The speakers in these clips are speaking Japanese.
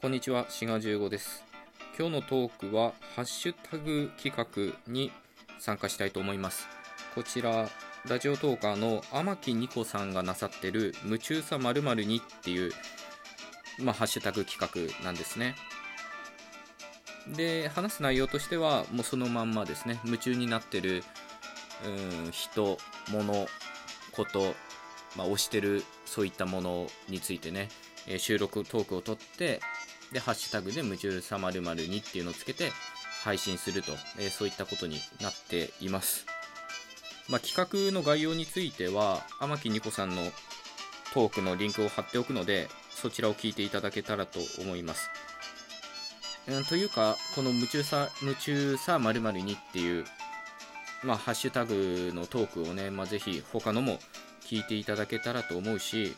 こんにちは、シガ15です。今日のトークは、ハッシュタグ企画に参加したいと思います。こちら、ラジオトーカーの天木ニコさんがなさってる、夢中さ〇〇にっていう、まあ、ハッシュタグ企画なんですね。で、話す内容としては、もうそのまんまですね、夢中になってる、うん、人、物、こと、まあ、推してるそういったものについてね、え収録トークを取ってでハッシュタグで夢中さまるにっていうのをつけて配信すると、えーそういったことになっています、まあ、企画の概要については天木ニコさんのトークのリンクを貼っておくのでそちらを聞いていただけたらと思います。うんというかこの夢中さ夢中さまるにっていうまあ、ハッシュタグのトークをね、まあ、ぜひ他のも聞いていただけたらと思うし、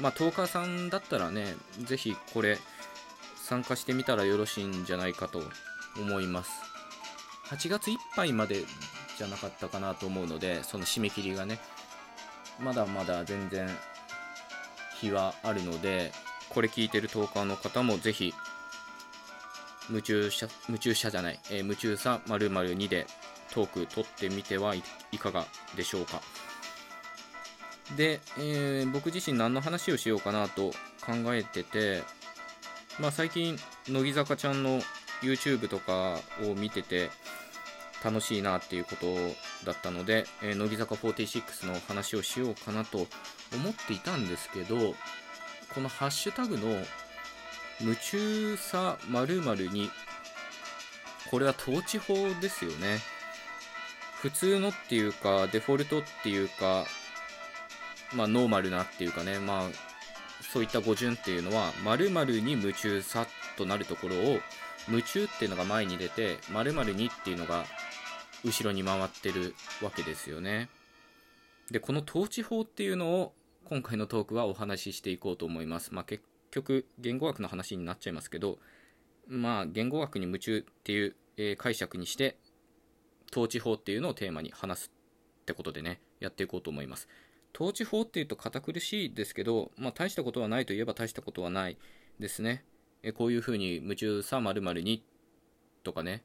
まあ、トーカーさんだったらね、ぜひこれ参加してみたらよろしいんじゃないかと思います。8月いっぱいまでじゃなかったかなと思うので、その締め切りがね、まだまだ全然日はあるので、これ聞いてるトーカーの方もぜひ夢中者、夢中者じゃない、えー夢中さ〇〇2でトーク取ってみてはいかがでしょうか。で、えー僕自身何の話をしようかなと考えてて、まあ最近、乃木坂ちゃんの YouTube とかを見てて楽しいなっていうことだったので、えー乃木坂46の話をしようかなと思っていたんですけど、このハッシュタグの夢中さ〇〇にこれは統治法ですよね。普通のっていうかデフォルトっていうかまあノーマルなっていうかねまあそういった語順っていうのは〇〇に夢中さとなるところを夢中っていうのが前に出て〇〇にっていうのが後ろに回ってるわけですよね。でこの統治法っていうのを今回のトークはお話ししていこうと思います。まあ結局言語学の話になっちゃいますけどまあ言語学に夢中っていう、えー解釈にして統治法っていうのをテーマに話すってことでねやっていこうと思います。統治法っていうと堅苦しいですけど、まあ、大したことはないといえば大したことはないですね。えこういうふうに夢中さ〇〇にとかね。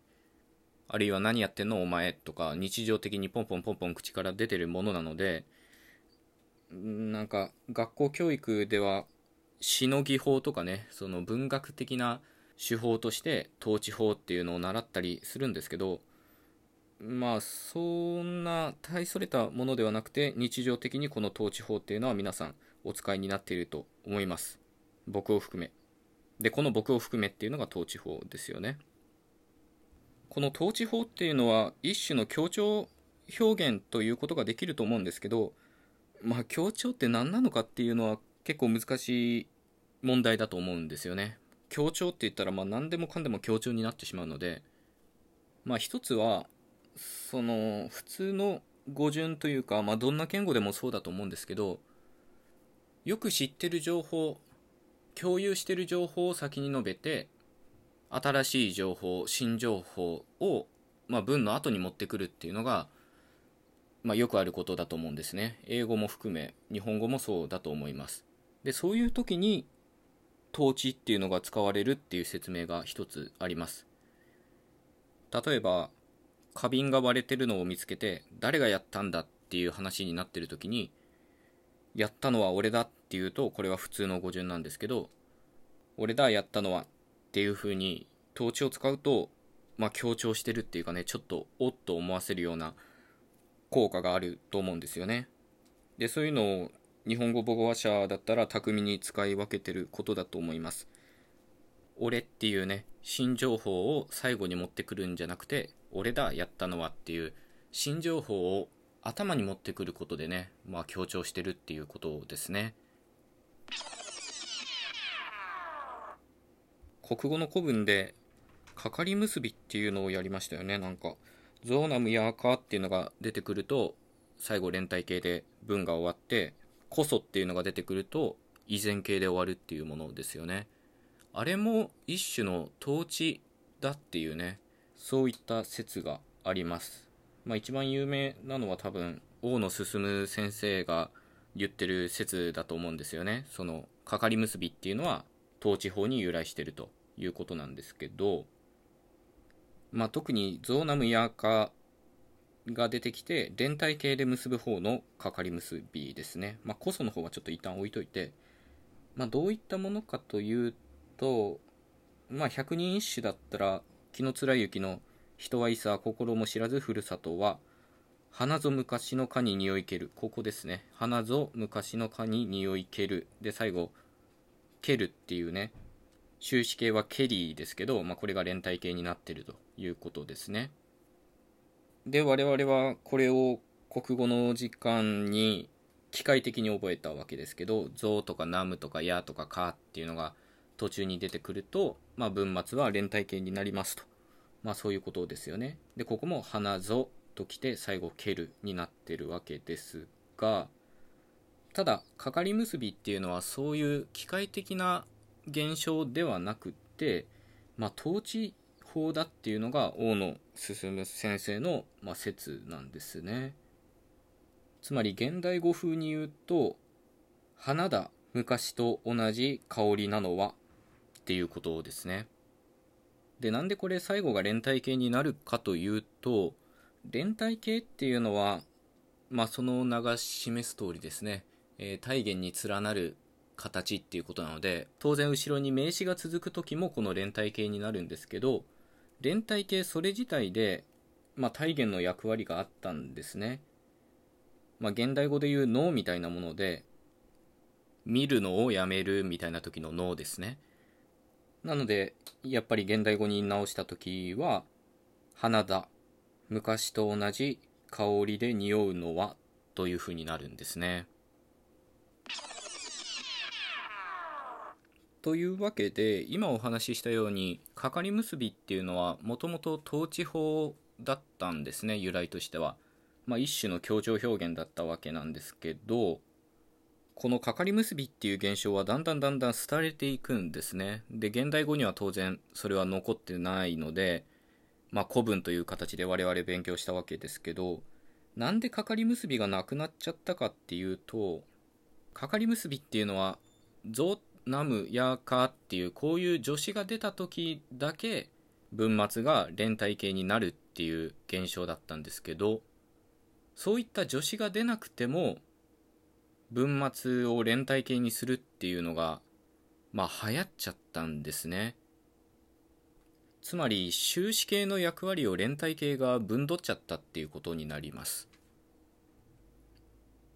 あるいは何やってんのお前とか日常的にポンポンポンポン口から出てるものなのでんなんか学校教育ではしのぎ法とかねその文学的な手法として統治法っていうのを習ったりするんですけどまあそんな大それたものではなくて日常的にこの統治法っていうのは皆さんお使いになっていると思います。僕を含め。でこの僕を含めっていうのが統治法ですよね。この統治法っていうのは一種の強調表現ということができると思うんですけどまあ強調って何なのかっていうのは結構難しい問題だと思うんですよね。強調って言ったらまあ何でもかんでも強調になってしまうのでまあ一つはその普通の語順というか、まあ、どんな言語でもそうだと思うんですけどよく知ってる情報共有してる情報を先に述べて新しい情報新情報を、まあ、文の後に持ってくるっていうのが、まあ、よくあることだと思うんですね。英語も含め日本語もそうだと思います。でそういう時に統治っていうのが使われるっていう説明が一つあります。例えば花瓶が割れてるのを見つけて誰がやったんだっていう話になってる時にやったのは俺だっていうとこれは普通の語順なんですけど俺だやったのはっていう風に統治を使うとまあ強調してるっていうかねちょっとおっと思わせるような効果があると思うんですよね。でそういうのを日本語母語話者だったら巧みに使い分けてることだと思います。俺っていうね新情報を最後に持ってくるんじゃなくて俺だやったのはっていう新情報を頭に持ってくることでねまあ強調してるっていうことですね。国語の古文でかかり結びっていうのをやりましたよね。なんかゾーナムヤーカーっていうのが出てくると最後連帯形で文が終わってこそっていうのが出てくると依然形で終わるっていうものですよね。あれも一種の統治だっていうねそういった説があります。まあ一番有名なのは多分大野進先生が言ってる説だと思うんですよね。そのかかり結びっていうのは統治法に由来してるということなんですけど、まあ、特にゾーナムヤーカが出てきて連帯形で結ぶ方のかかり結びですね、まあ、コソの方はちょっと一旦置いといて、まあ、どういったものかというと、まあ、百人一首だったら紀貫之の「人はいさ心も知らずふるさとは」花ぞ昔の蚊に匂いける。ここですね。花ぞ昔の蚊に匂いける。で、最後、けるっていうね、終止形はケリーですけど、まあ、これが連帯形になってるということですね。で、我々はこれを国語の時間に機械的に覚えたわけですけど、ぞとかナムとかやとかかっていうのが途中に出てくると、まあ、文末は連帯形になりますと。まあ、そういうことですよね。で、ここも花ぞときて最後蹴るになってるわけですがただかかり結びっていうのはそういう機械的な現象ではなくってまあ統治法だっていうのが大野進先生の、まあ、説なんですねつまり現代語風に言うと花だ昔と同じ香りなのはっていうことですね。でなんでこれ最後が連帯形になるかというと連帯形っていうのは、まあ、その名が示す通りですね、えー、体言に連なる形っていうことなので当然後ろに名詞が続く時もこの連帯形になるんですけど連帯形それ自体で、まあ、体言の役割があったんですね、まあ、現代語で言う脳みたいなもので見るのをやめるみたいな時の脳ですね。なのでやっぱり現代語に直した時は花だ昔と同じ香りで匂うのはというふうになるんですね。というわけで今お話ししたようにかかり結びっていうのはもともと統治法だったんですね由来としては、まあ、一種の協調表現だったわけなんですけどこのかかり結びっていう現象はだんだんだんだん廃れていくんですね。で現代語には当然それは残ってないのでまあ、古文という形で我々勉強したわけですけどなんでかかり結びがなくなっちゃったかっていうとかかり結びっていうのは「ゾ」「ナム」「ヤカ」っていうこういう助詞が出た時だけ文末が連体形になるっていう現象だったんですけどそういった助詞が出なくても文末を連体形にするっていうのがまあ流行っちゃったんですね。つまり終止形の役割を連帯形が分取っちゃったっていうことになります。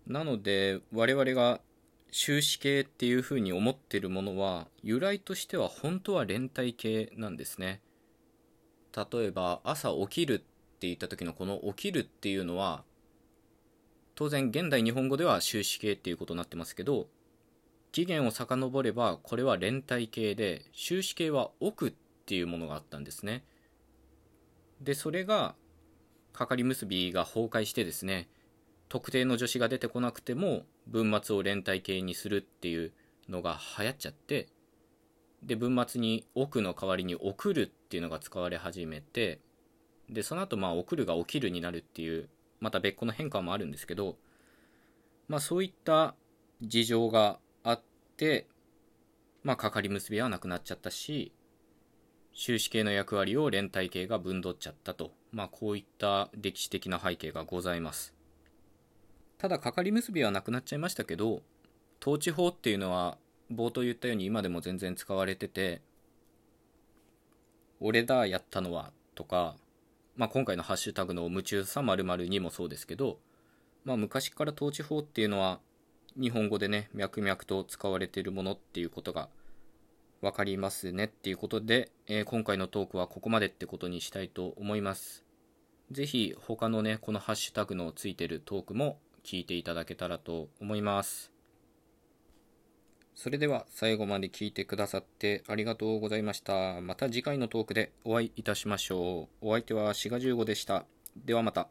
なので我々が終止形っていうふうに思ってるものは由来としては本当は連帯形なんですね。例えば朝起きるって言った時のこの起きるっていうのは当然現代日本語では終止形っていうことになってますけど起源を遡ればこれは連帯形で終止形は奥っていうものがあったんですね。でそれがかかり結びが崩壊してですね特定の助詞が出てこなくても文末を連帯形にするっていうのが流行っちゃってで文末に奥の代わりに送るっていうのが使われ始めてでその後まあ送るが起きるになるっていうまた別個の変化もあるんですけどまあそういった事情があってまあかかり結びはなくなっちゃったし収支系の役割を連帯系が分取っちゃったと、まあ、こういった歴史的な背景がございます。ただかかり結びはなくなっちゃいましたけど統治法っていうのは冒頭言ったように今でも全然使われてて俺だやったのはとか、まあ、今回のハッシュタグの夢中さ〇〇にもそうですけど、まあ、昔から統治法っていうのは日本語でね脈々と使われているものっていうことが分かりますねっていうことで、えー、今回のトークはここまでってことにしたいと思います。ぜひ他のね、このハッシュタグのついてるトークも聞いていただけたらと思います。それでは最後まで聞いてくださってありがとうございました。また次回のトークでお会いいたしましょう。お相手はシガ15でした。ではまた。